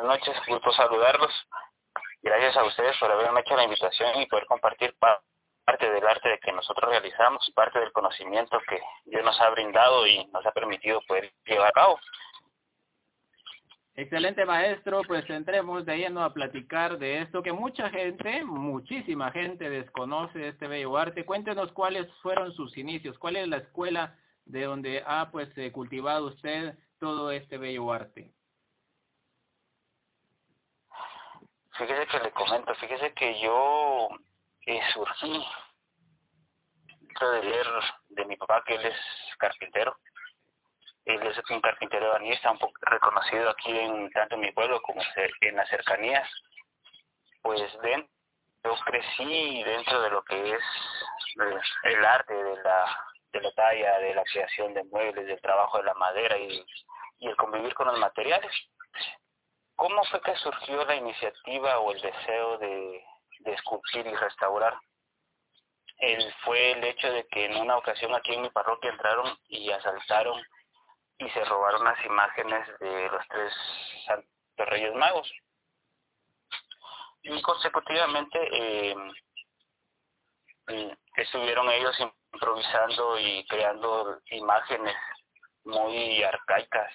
Buenas noches, gusto saludarlos. Gracias a ustedes por haberme hecho la invitación y poder compartir parte del arte de que nosotros realizamos, parte del conocimiento que Dios nos ha brindado y nos ha permitido poder llevar a cabo. Excelente maestro, pues entremos de lleno a platicar de esto que mucha gente, muchísima gente desconoce este bello arte. Cuéntenos cuáles fueron sus inicios, cuál es la escuela de donde ha pues eh, cultivado usted todo este bello arte. Fíjese que le comento, fíjese que yo eh, surgí de leer de mi papá, que él es carpintero. Él es un carpintero banista, un poco reconocido aquí en tanto en mi pueblo como en las cercanías. Pues dentro, yo crecí dentro de lo que es eh, el arte de la, de la talla, de la creación de muebles, del trabajo de la madera y el convivir con los materiales. ¿Cómo fue que surgió la iniciativa o el deseo de, de y restaurar? Fue el hecho de que en una ocasión aquí en mi parroquia entraron y asaltaron y se robaron las imágenes de los tres santos reyes magos. Y consecutivamente eh, estuvieron ellos improvisando y creando imágenes muy arcaicas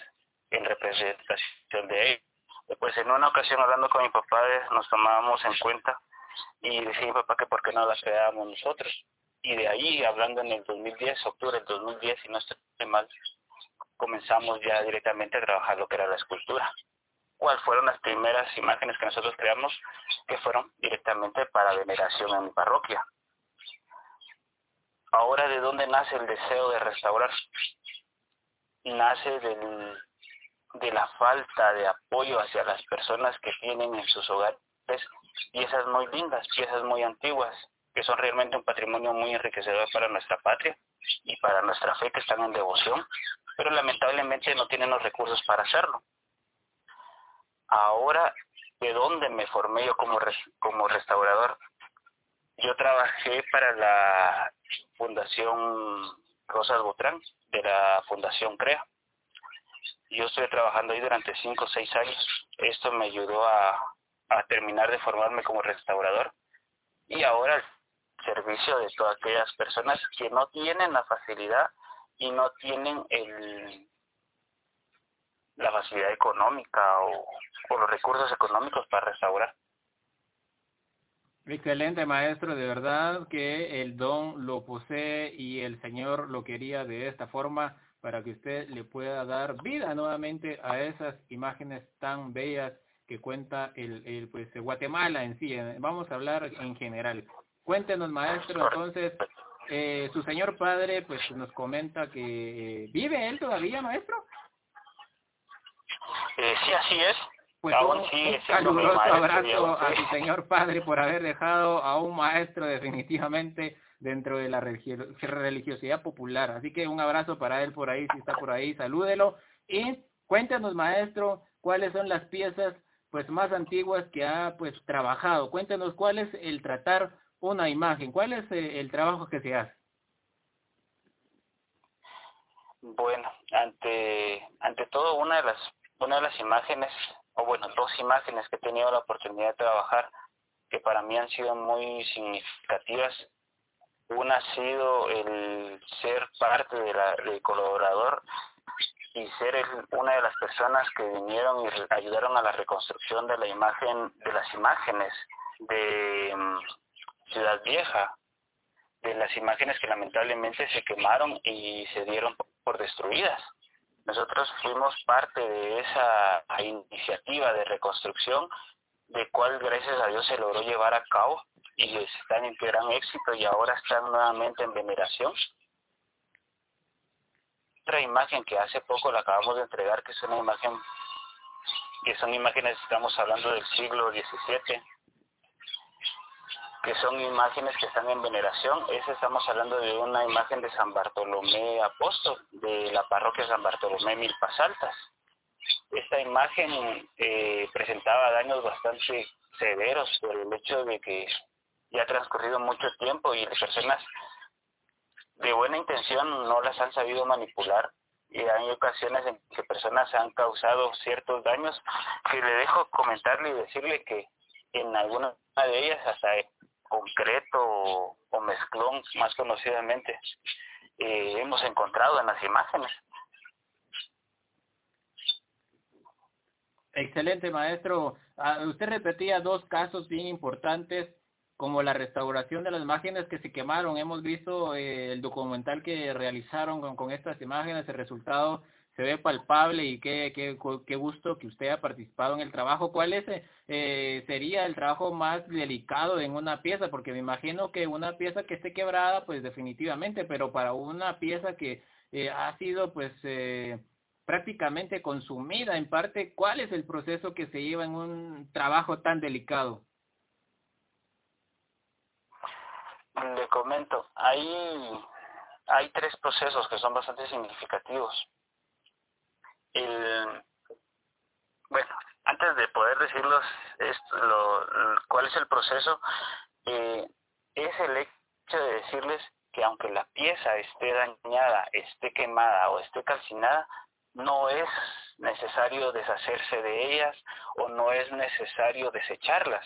en representación de ellos pues en una ocasión hablando con mi papá nos tomábamos en cuenta y decía mi papá que por qué no las creábamos nosotros. Y de ahí, hablando en el 2010, octubre del 2010, si no estoy mal, comenzamos ya directamente a trabajar lo que era la escultura. ¿Cuáles fueron las primeras imágenes que nosotros creamos que fueron directamente para veneración en mi parroquia? Ahora, ¿de dónde nace el deseo de restaurar? Nace del de la falta de apoyo hacia las personas que tienen en sus hogares piezas muy lindas, piezas muy antiguas, que son realmente un patrimonio muy enriquecedor para nuestra patria y para nuestra fe que están en devoción, pero lamentablemente no tienen los recursos para hacerlo. Ahora, ¿de dónde me formé yo como, como restaurador? Yo trabajé para la Fundación Rosas Botrán, de la Fundación CREA yo estoy trabajando ahí durante cinco o seis años. Esto me ayudó a, terminar de formarme como restaurador y ahora el servicio de todas aquellas personas que no tienen la facilidad y no tienen el la facilidad económica o los recursos económicos para restaurar. Excelente maestro, de verdad que el don lo posee y el Señor lo quería de esta forma para que usted le pueda dar vida nuevamente a esas imágenes tan bellas que cuenta el, el pues Guatemala en sí. Vamos a hablar en general. Cuéntenos, maestro, entonces, eh, su señor padre pues nos comenta que eh, vive él todavía, maestro. Eh, sí, así es. Pues un, un abrazo a su señor padre por haber dejado a un maestro definitivamente dentro de la religiosidad popular. Así que un abrazo para él por ahí, si está por ahí, salúdelo. Y cuéntanos, maestro, cuáles son las piezas pues más antiguas que ha pues trabajado. Cuéntanos cuál es el tratar una imagen, cuál es eh, el trabajo que se hace. Bueno, ante ante todo una de las una de las imágenes o bueno, dos imágenes que he tenido la oportunidad de trabajar que para mí han sido muy significativas una ha sido el ser parte del colaborador y ser una de las personas que vinieron y ayudaron a la reconstrucción de la imagen, de las imágenes de mm, Ciudad Vieja, de las imágenes que lamentablemente se quemaron y se dieron por destruidas. Nosotros fuimos parte de esa iniciativa de reconstrucción, de cual gracias a Dios se logró llevar a cabo y están en gran éxito y ahora están nuevamente en veneración. Otra imagen que hace poco la acabamos de entregar, que es una imagen, que son imágenes, estamos hablando del siglo XVII, que son imágenes que están en veneración. Esa estamos hablando de una imagen de San Bartolomé Apóstol, de la parroquia San Bartolomé Milpas Altas. Esta imagen eh, presentaba daños bastante severos por el hecho de que ya ha transcurrido mucho tiempo y las personas de buena intención no las han sabido manipular y hay ocasiones en que personas han causado ciertos daños que le dejo comentarle y decirle que en alguna de ellas hasta o, mezclón más conocidamente eh, hemos encontrado en las imágenes Excelente, maestro. Ah, usted repetía dos casos bien importantes, como la restauración de las imágenes que se quemaron. Hemos visto eh, el documental que realizaron con, estas imágenes, el resultado se ve palpable y qué, qué, qué gusto que usted ha participado en el trabajo. ¿Cuál es, eh, sería el trabajo más delicado en una pieza? Porque me imagino que una pieza que esté quebrada, pues definitivamente, pero para una pieza que eh, ha sido, pues, eh, prácticamente consumida en parte, ¿cuál es el proceso que se lleva en un trabajo tan delicado? Le comento, hay, hay tres procesos que son bastante significativos. El, bueno, antes de poder decirlos esto, cuál es el proceso, eh, es el hecho de decirles que aunque la pieza esté dañada, esté quemada o esté calcinada, no es necesario deshacerse de ellas o no es necesario desecharlas,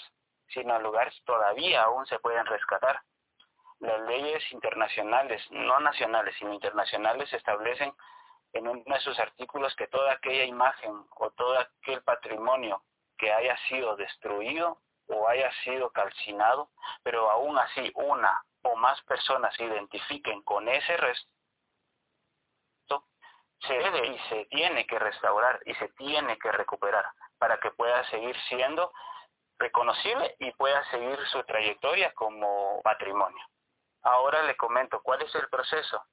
sino en lugar todavía aún se pueden rescatar. Las leyes internacionales, no nacionales, sino internacionales, establecen en uno de sus artículos que toda aquella imagen o todo aquel patrimonio que haya sido destruido o haya sido calcinado, pero aún así una o más personas se identifiquen con ese resto, se debe y se tiene que restaurar y se tiene que recuperar para que pueda seguir siendo reconocible y pueda seguir su trayectoria como patrimonio. Ahora le comento cuál es el proceso.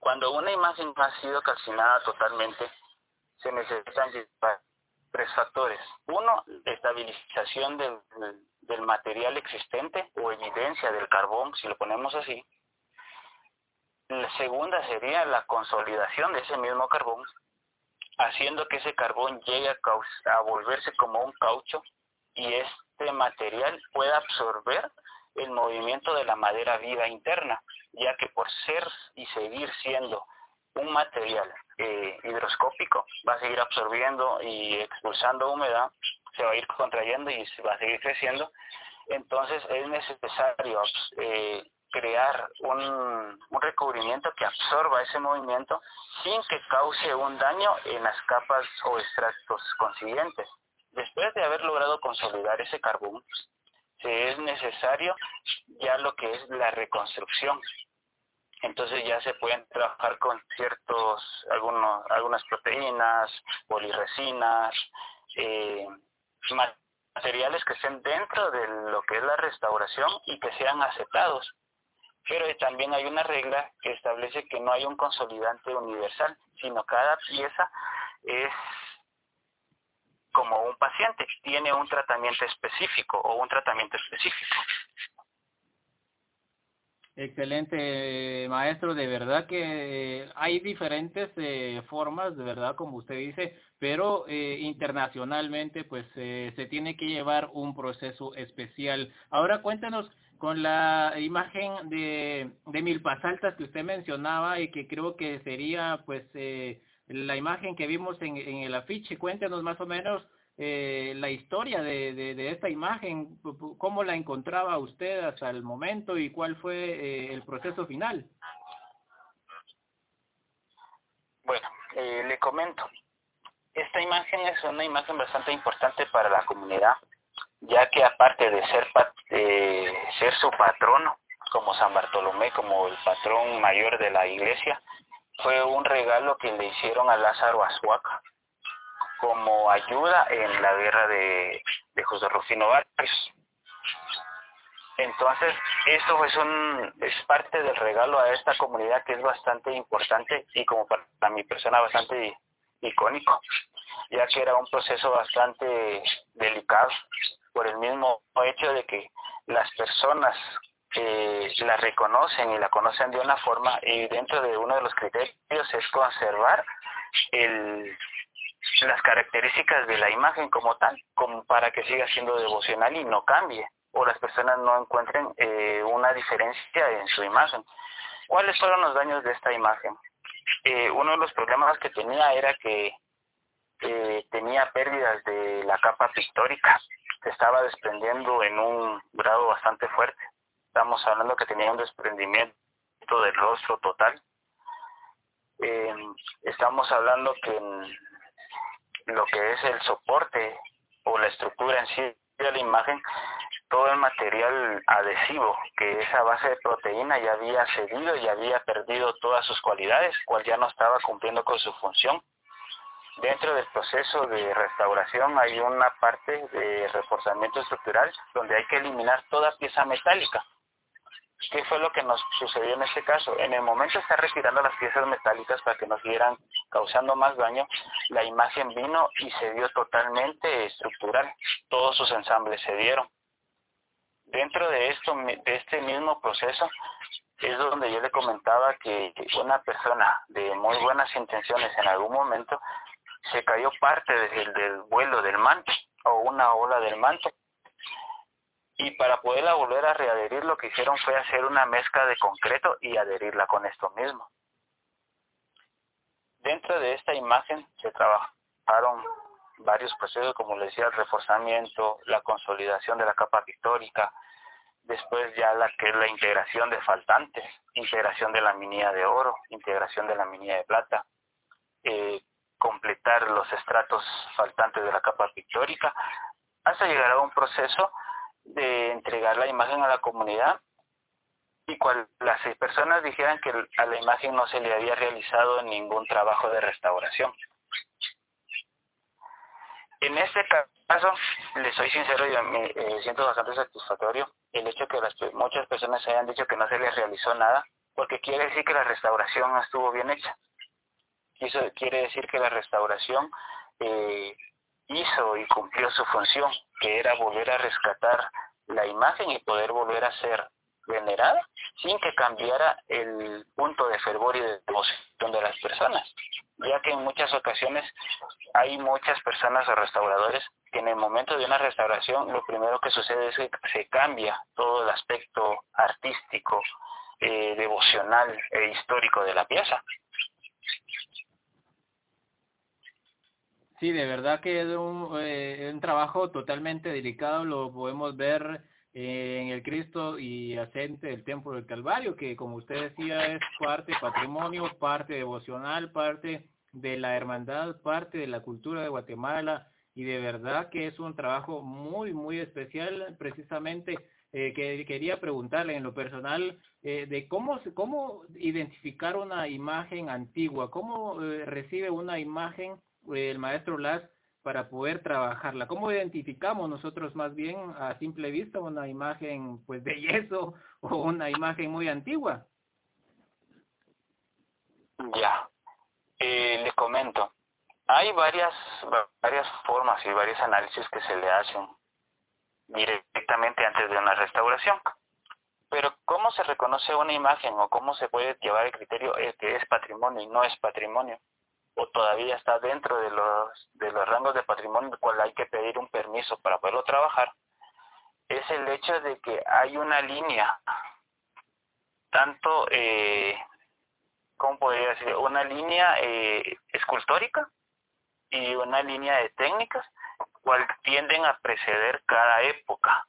Cuando una imagen ha sido calcinada totalmente, se necesitan tres factores. Uno, estabilización del, material existente o evidencia del carbón, si lo ponemos así. La segunda sería la consolidación de ese mismo carbón, haciendo que ese carbón llegue a, volverse como un caucho y este material pueda absorber el movimiento de la madera viva interna, ya que por ser y seguir siendo un material eh, hidroscópico, va a seguir absorbiendo y expulsando humedad, se va a ir contrayendo y se va a seguir creciendo. Entonces es necesario eh, crear un, recubrimiento que absorba ese movimiento sin que cause un daño en las capas o extractos consiguientes. Después de haber logrado consolidar ese carbón, se es necesario ya lo que es la reconstrucción. Entonces ya se pueden trabajar con ciertos, algunos, algunas proteínas, poliresinas, eh, materiales que estén dentro de lo que es la restauración y que sean aceptados pero también hay una regla que establece que no hay un consolidante universal, sino cada pieza es paciente, tiene un tratamiento específico o un tratamiento específico. Excelente, maestro. De verdad que hay diferentes eh, formas, de verdad, como usted dice, pero eh, internacionalmente, pues eh, se tiene que llevar un proceso especial. Ahora cuéntanos, con la imagen de, de milpas altas que usted mencionaba y que creo que sería pues eh, la imagen que vimos en, en el afiche. Cuéntenos más o menos eh, la historia de, esta imagen, cómo la encontraba usted hasta el momento y cuál fue eh, el proceso final. Bueno, le comento. Esta imagen es una imagen bastante importante para la comunidad ya que aparte de ser, ser su patrono, como San Bartolomé, como el patrón mayor de la iglesia, fue un regalo que le hicieron a Lázaro Azuaca como ayuda en la guerra de, de José Rufino Vargas. Entonces, eso es, un, es parte del regalo a esta comunidad que es bastante importante y como para, mi persona bastante icónico, ya que era un proceso bastante delicado por el mismo hecho de que las personas que la reconocen y la conocen de una forma y dentro de uno de los criterios es conservar el, las características de la imagen como tal, como para que siga siendo devocional y no cambie o las personas no encuentren eh, una diferencia en su imagen. ¿Cuáles fueron los daños de esta imagen? eh, uno de los problemas que tenía era que tenía pérdidas de la capa pictórica, se estaba desprendiendo en un grado bastante fuerte. Estamos hablando que tenía un desprendimiento del rostro total. Eh, estamos hablando que lo que es el soporte o la estructura en sí de la imagen, todo el material adhesivo, que esa base de proteína ya había cedido y había perdido todas sus cualidades, cual ya no estaba cumpliendo con su función. Dentro del proceso de restauración hay una parte de reforzamiento estructural donde hay que eliminar toda pieza metálica. ¿Qué fue lo que nos sucedió en este caso? En el momento de estar retirando las piezas metálicas para que nos siguieran causando más daño, la imagen vino y se dio totalmente estructural. Todos sus ensambles se dieron. Dentro de esto, de este mismo proceso, es donde yo le comentaba que una persona de muy buenas intenciones en algún momento se cayó parte del, del vuelo del manto o una ola del manto y para poderla volver a readherir lo que hicieron fue hacer una mezcla de concreto y adherirla con esto mismo. Dentro de esta imagen se trabajaron varios procesos, como les decía, el reforzamiento, la consolidación de la capa pictórica, después ya la que es la integración de faltantes, integración de la minilla de oro, integración de la minilla de plata, eh, completar los estratos faltantes de la capa pictórica, hasta llegar a un proceso de entregar la imagen a la comunidad y cual las seis personas dijeran que a la imagen no se le había realizado ningún trabajo de restauración. En este caso, les soy sincero, y me eh, siento bastante satisfactorio el hecho que muchas personas hayan dicho que no se les realizó nada, porque quiere decir que la restauración estuvo bien hecha. Eso quiere decir que la restauración eh, hizo y cumplió su función, que era volver a rescatar la imagen y poder volver a ser venerada sin que cambiara el punto de fervor y de devoción de las personas, ya que en muchas ocasiones hay muchas personas o restauradores que en el momento de una restauración lo primero que sucede es que se cambia todo el aspecto artístico, eh, devocional e histórico de la pieza. Sí, de verdad que es un, eh, trabajo totalmente delicado, lo podemos ver en el Cristo y asente del Templo del Calvario, que como usted decía es parte patrimonio, parte devocional, parte de la hermandad, parte de la cultura de Guatemala y de verdad que es un trabajo muy, muy especial precisamente eh, que quería preguntarle en lo personal eh, de cómo, cómo identificar una imagen antigua, cómo eh, recibe una imagen el maestro Las para poder trabajarla? ¿Cómo identificamos nosotros más bien a simple vista una imagen pues de yeso o una imagen muy antigua? Ya, eh, le comento. Hay varias, varias formas y varios análisis que se le hacen directamente antes de una restauración. Pero ¿cómo se reconoce una imagen o cómo se puede llevar el criterio de que es patrimonio y no es patrimonio? O todavía está dentro de los, de los rangos de patrimonio del cual hay que pedir un permiso para poderlo trabajar, es el hecho de que hay una línea, tanto, eh, ¿cómo podría decir? Una línea eh, escultórica y una línea de técnicas, cual tienden a preceder cada época.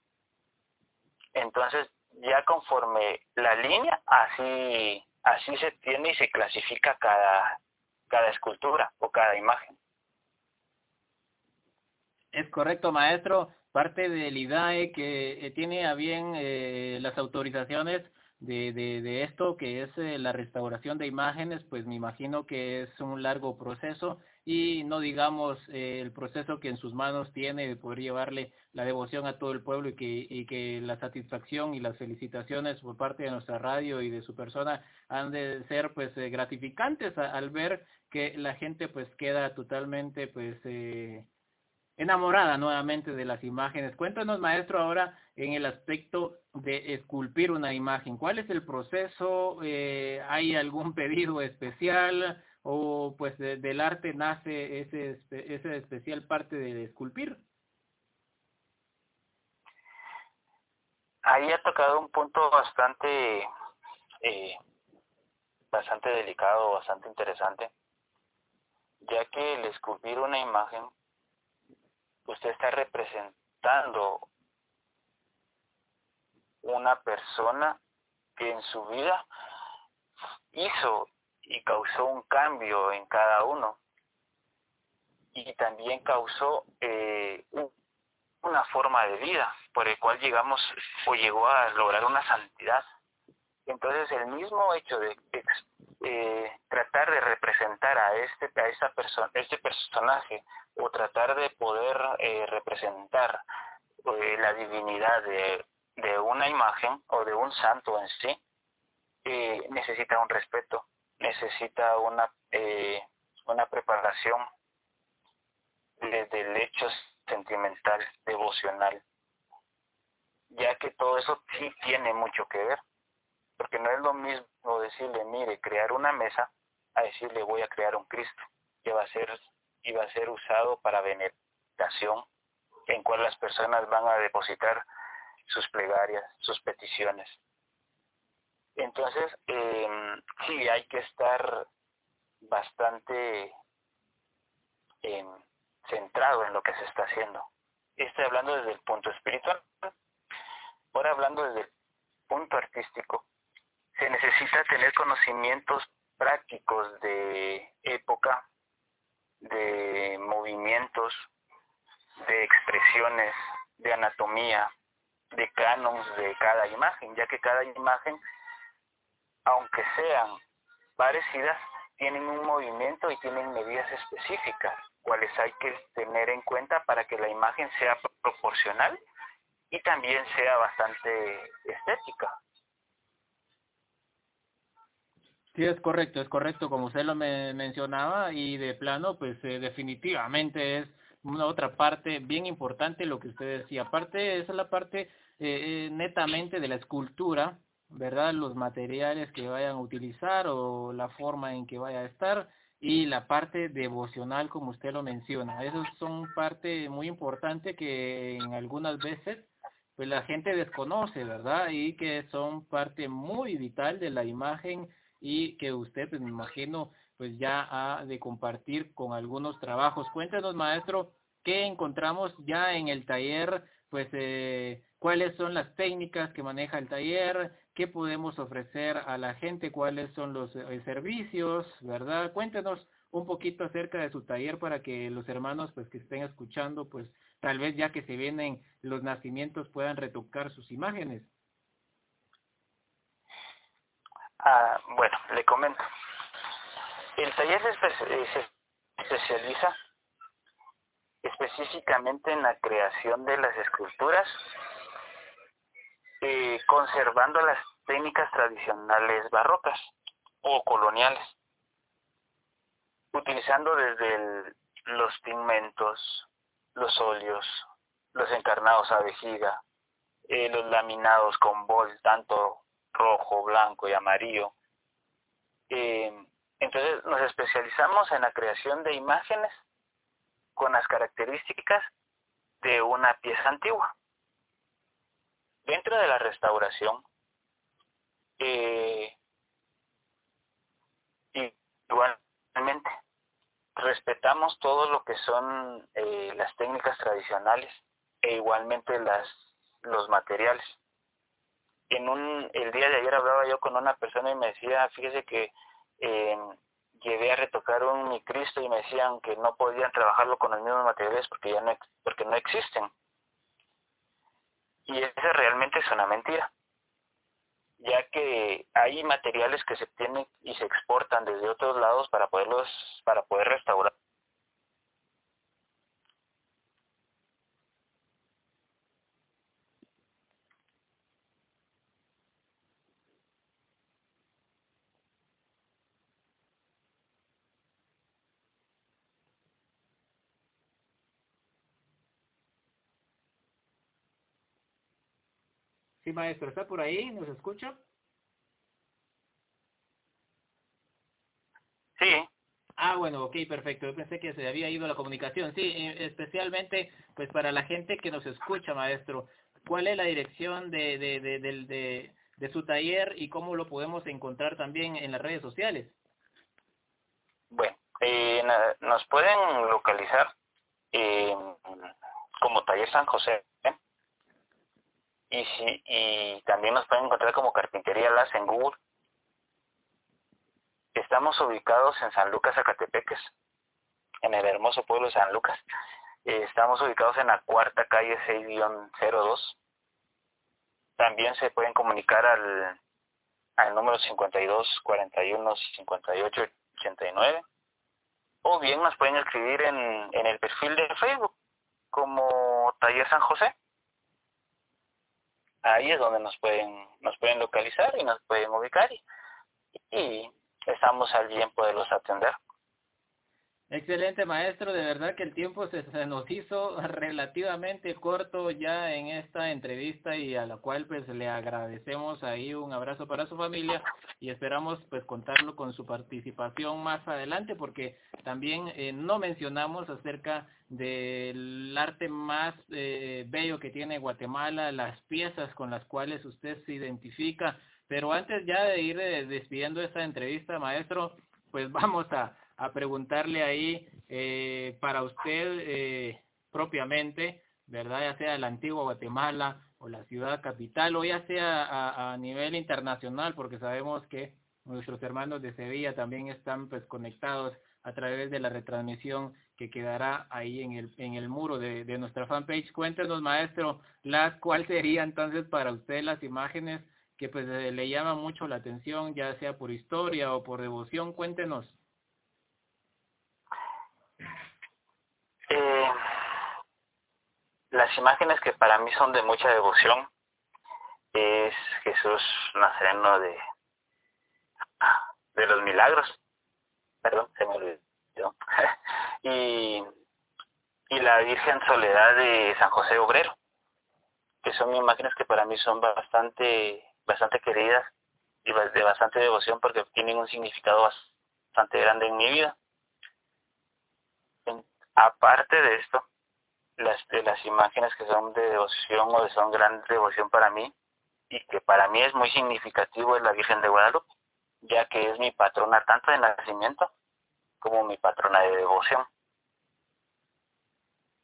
Entonces, ya conforme la línea, así, así se tiene y se clasifica cada, cada escultura o cada imagen. Es correcto, maestro. Parte del IDAE que eh, tiene a bien eh, las autorizaciones de, de, de, esto, que es eh, la restauración de imágenes, pues me imagino que es un largo proceso y no digamos eh, el proceso que en sus manos tiene de poder llevarle la devoción a todo el pueblo y que, y que la satisfacción y las felicitaciones por parte de nuestra radio y de su persona han de ser pues eh, gratificantes al ver que la gente pues queda totalmente pues eh, enamorada nuevamente de las imágenes. Cuéntanos, maestro, ahora en el aspecto de esculpir una imagen. ¿Cuál es el proceso? Eh, ¿Hay algún pedido especial? ¿O pues del arte nace ese, esa especial parte de esculpir? Ahí ha tocado un punto bastante eh, bastante delicado, bastante interesante, ya que el esculpir una imagen, usted está representando una persona que en su vida hizo y causó un cambio en cada uno y también causó eh, una forma de vida por el cual llegamos o llegó a lograr una santidad. Entonces el mismo hecho de eh, tratar de representar a este a esa persona este personaje o tratar de poder eh, representar la divinidad de, de una imagen o de un santo en sí eh, necesita un respeto necesita una eh, una preparación desde el hecho sentimental, devocional, ya que todo eso sí tiene mucho que ver, porque no es lo mismo decirle, mire, crear una mesa, a decirle voy a crear un Cristo, que va a ser, y va a ser usado para veneración, en cual las personas van a depositar sus plegarias, sus peticiones. Entonces, eh, sí, hay que estar bastante eh, centrado en lo que se está haciendo. Estoy hablando desde el punto espiritual. Ahora hablando desde el punto artístico, se necesita tener conocimientos prácticos de época, de movimientos, de expresiones, de anatomía, de canons de cada imagen, ya que cada imagen, aunque sean parecidas, tienen un movimiento y tienen medidas específicas cuales hay que tener en cuenta para que la imagen sea proporcional y también sea bastante estética. Sí, es correcto, es correcto, como usted lo me mencionaba, y de plano, pues eh, definitivamente es una otra parte bien importante lo que usted decía. Aparte, esa es la parte eh, eh, netamente de la escultura, ¿verdad? Los materiales que vayan a utilizar o la forma en que vaya a estar y la parte devocional como usted lo menciona. Esos son parte muy importante que en algunas veces pues la gente desconoce, ¿verdad? Y que son parte muy vital de la imagen y que usted, pues me imagino, pues ya ha de compartir con algunos trabajos. Cuéntenos, maestro, ¿qué encontramos ya en el taller? Pues, eh, ¿cuáles son las técnicas que maneja el taller? qué podemos ofrecer a la gente, cuáles son los eh, servicios, ¿verdad? Cuéntenos un poquito acerca de su taller para que los hermanos pues que estén escuchando, pues tal vez ya que se vienen los nacimientos puedan retocar sus imágenes. Ah, bueno, le comento. El taller se, especializa específicamente en la creación de las esculturas eh, conservando las técnicas tradicionales barrocas o coloniales, utilizando desde los pigmentos, los óleos, los encarnados a vejiga, eh, los laminados con bol, tanto rojo, blanco y amarillo. Eh, entonces nos especializamos en la creación de imágenes con las características de una pieza antigua. Dentro de la restauración, eh, igualmente, respetamos todo lo que son eh, las técnicas tradicionales e igualmente las los materiales. En un el día de ayer hablaba yo con una persona y me decía, fíjese que eh, llegué a un mi Cristo y me decían que no podían trabajarlo con los mismos materiales porque ya no porque no existen. Y esa realmente es una mentira, ya que hay materiales que se tienen y se exportan desde otros lados para poderlos, para poder restaurar maestro, ¿está por ahí? ¿Nos escucha? Sí. Ah, bueno, ok, perfecto. Yo pensé que se había ido la comunicación. Sí, eh, especialmente pues para la gente que nos escucha, maestro. ¿Cuál es la dirección de, de, de, de su taller y cómo lo podemos encontrar también en las redes sociales. Bueno, eh, nos pueden localizar como Taller San José y, si, y también nos pueden encontrar como Carpintería Las en Google. Estamos ubicados en San Lucas, Zacatepeques, en el hermoso pueblo de San Lucas. Eh, estamos ubicados en la cuarta calle 6-02. También se pueden comunicar al, al número 52 41 58 89 o bien nos pueden escribir en, en el perfil de Facebook como Taller San José. Ahí es donde nos pueden nos pueden localizar y nos pueden ubicar y, y estamos al bien poderlos atender. Excelente maestro, de verdad que el tiempo se, nos hizo relativamente corto ya en esta entrevista y a la cual pues le agradecemos ahí un abrazo para su familia y esperamos pues contarlo con su participación más adelante porque también eh, no mencionamos acerca del arte más eh, bello que tiene Guatemala, las piezas con las cuales usted se identifica, pero antes ya de ir eh, despidiendo esta entrevista maestro, pues vamos a a preguntarle ahí eh, para usted eh, propiamente, ¿verdad? Ya sea la antigua Guatemala o la ciudad capital o ya sea a, nivel internacional, porque sabemos que nuestros hermanos de Sevilla también están pues conectados a través de la retransmisión que quedará ahí en el, en el muro de, de nuestra fanpage. Cuéntenos, maestro, las, ¿cuál sería entonces para usted las imágenes que pues le llaman mucho la atención, ya sea por historia o por devoción? Cuéntenos. Eh, las imágenes que para mí son de mucha devoción es Jesús Nazareno de, de los milagros, perdón, se me olvidó, y, y la Virgen Soledad de San José Obrero, que son imágenes que para mí son bastante, bastante queridas y de bastante devoción porque tienen un significado bastante grande en mi vida. Aparte de esto, las, de las imágenes que son de devoción o son gran devoción para mí, y que para mí es muy significativo es la Virgen de Guadalupe, ya que es mi patrona tanto de nacimiento como mi patrona de devoción.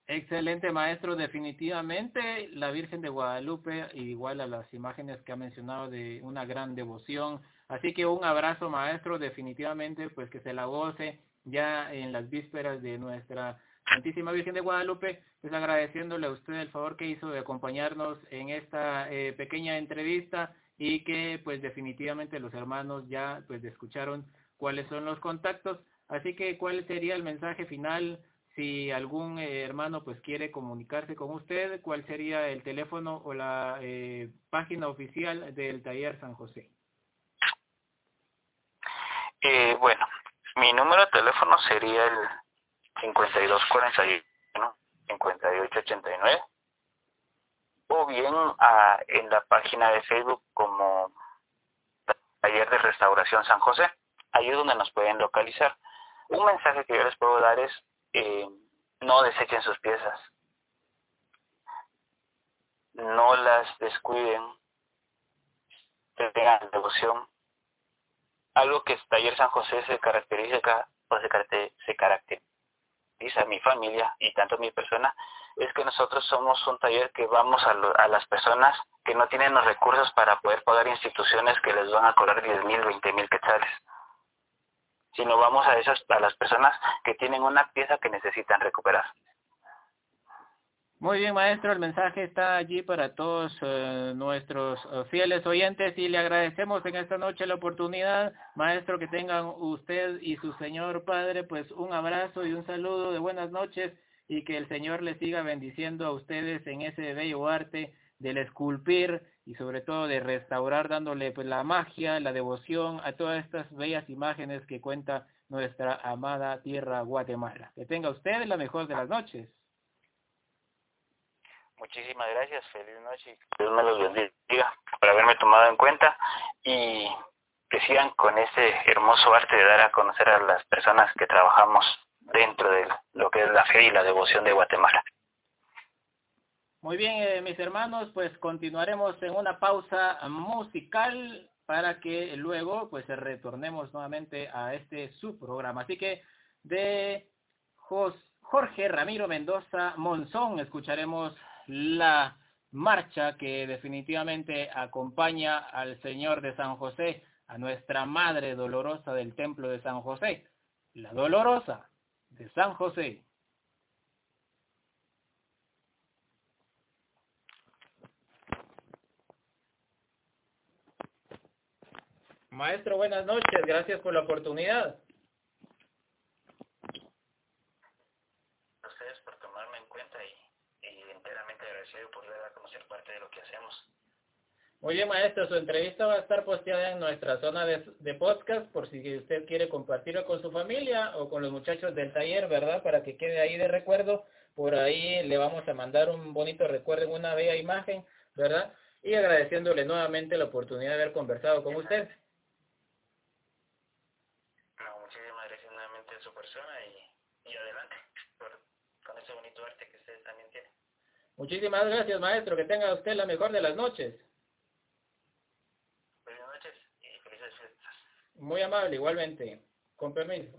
Excelente maestro, definitivamente la Virgen de Guadalupe, igual a las imágenes que ha mencionado de una gran devoción. Así que un abrazo maestro, definitivamente pues que se la goce ya en las vísperas de nuestra Santísima Virgen de Guadalupe, pues agradeciéndole a usted el favor que hizo de acompañarnos en esta eh, pequeña entrevista y que pues definitivamente los hermanos ya pues escucharon cuáles son los contactos. Así que cuál sería el mensaje final si algún eh, hermano pues quiere comunicarse con usted, cuál sería el teléfono o la eh, página oficial del taller San José. Bueno, mi número de teléfono sería el 5241 5889 o bien en la página de Facebook como Taller de Restauración San José. Ahí es donde nos pueden localizar. Un mensaje que yo les puedo dar es eh, no desechen sus piezas. No las descuiden. Tengan devoción algo que Taller San José se caracteriza, o se, se caracteriza mi familia y tanto mi persona, es que nosotros somos un taller que vamos a, a las personas que no tienen los recursos para poder pagar instituciones que les van a cobrar 10 mil, 20 mil quetzales sino vamos a esas a las personas que tienen una pieza que necesitan recuperar. Muy bien, maestro, el mensaje está allí para todos eh, nuestros eh, fieles oyentes y le agradecemos en esta noche la oportunidad, maestro, que tengan usted y su señor padre, pues un abrazo y un saludo de buenas noches y que el Señor les siga bendiciendo a ustedes en ese bello arte del esculpir y sobre todo de restaurar, dándole pues la magia, la devoción a todas estas bellas imágenes que cuenta nuestra amada tierra Guatemala. Que tenga usted la mejor de las noches. Muchísimas gracias, feliz noche. Dios me los bendiga por haberme tomado en cuenta y que sigan con ese hermoso arte de dar a conocer a las personas que trabajamos dentro de lo que es la fe y la devoción de Guatemala. Muy bien, eh, mis hermanos, pues continuaremos en una pausa musical para que luego pues retornemos nuevamente a este subprograma. Así que de Jorge Ramiro Mendoza Monzón escucharemos la marcha que definitivamente acompaña al Señor de San José, a nuestra Madre Dolorosa del Templo de San José, la Dolorosa de San José. Maestro, buenas noches, gracias por la oportunidad. Ustedes por tomarme en cuenta y, y enteramente agradecido por dar a conocer parte de lo que hacemos. Muy bien, maestro, su entrevista va a estar posteada en nuestra zona de, de, podcast por si usted quiere compartirlo con su familia o con los muchachos del taller, ¿verdad? Para que quede ahí de recuerdo. Por ahí le vamos a mandar un bonito recuerdo en una bella imagen, ¿verdad? Y agradeciéndole nuevamente la oportunidad de haber conversado con usted. su persona y, y adelante con ese bonito arte que usted también tiene. Muchísimas gracias, maestro. Que tenga usted la mejor de las noches. Buenas noches y felices fiestas. Muy amable, igualmente. Con permiso.